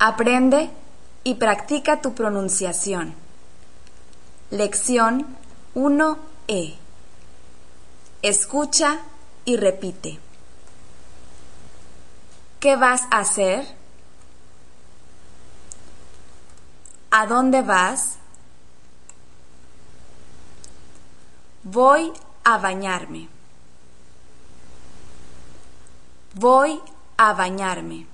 Aprende y practica tu pronunciación. Lección 1E. Escucha y repite. ¿Qué vas a hacer? ¿A dónde vas? Voy a bañarme. Voy a bañarme.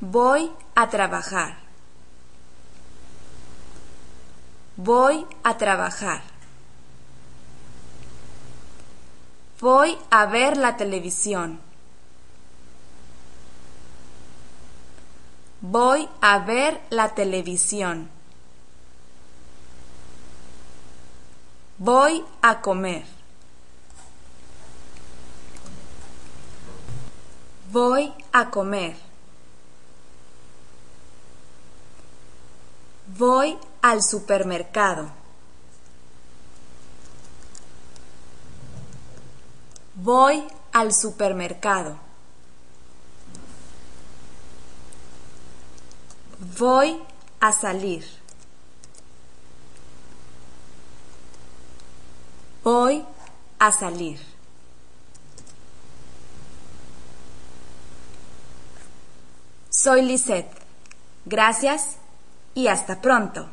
Voy a trabajar. Voy a trabajar. Voy a ver la televisión. Voy a ver la televisión. Voy a comer. Voy a comer. Voy al supermercado. Voy al supermercado. Voy a salir. Voy a salir. Soy Lisette. Gracias y hasta pronto.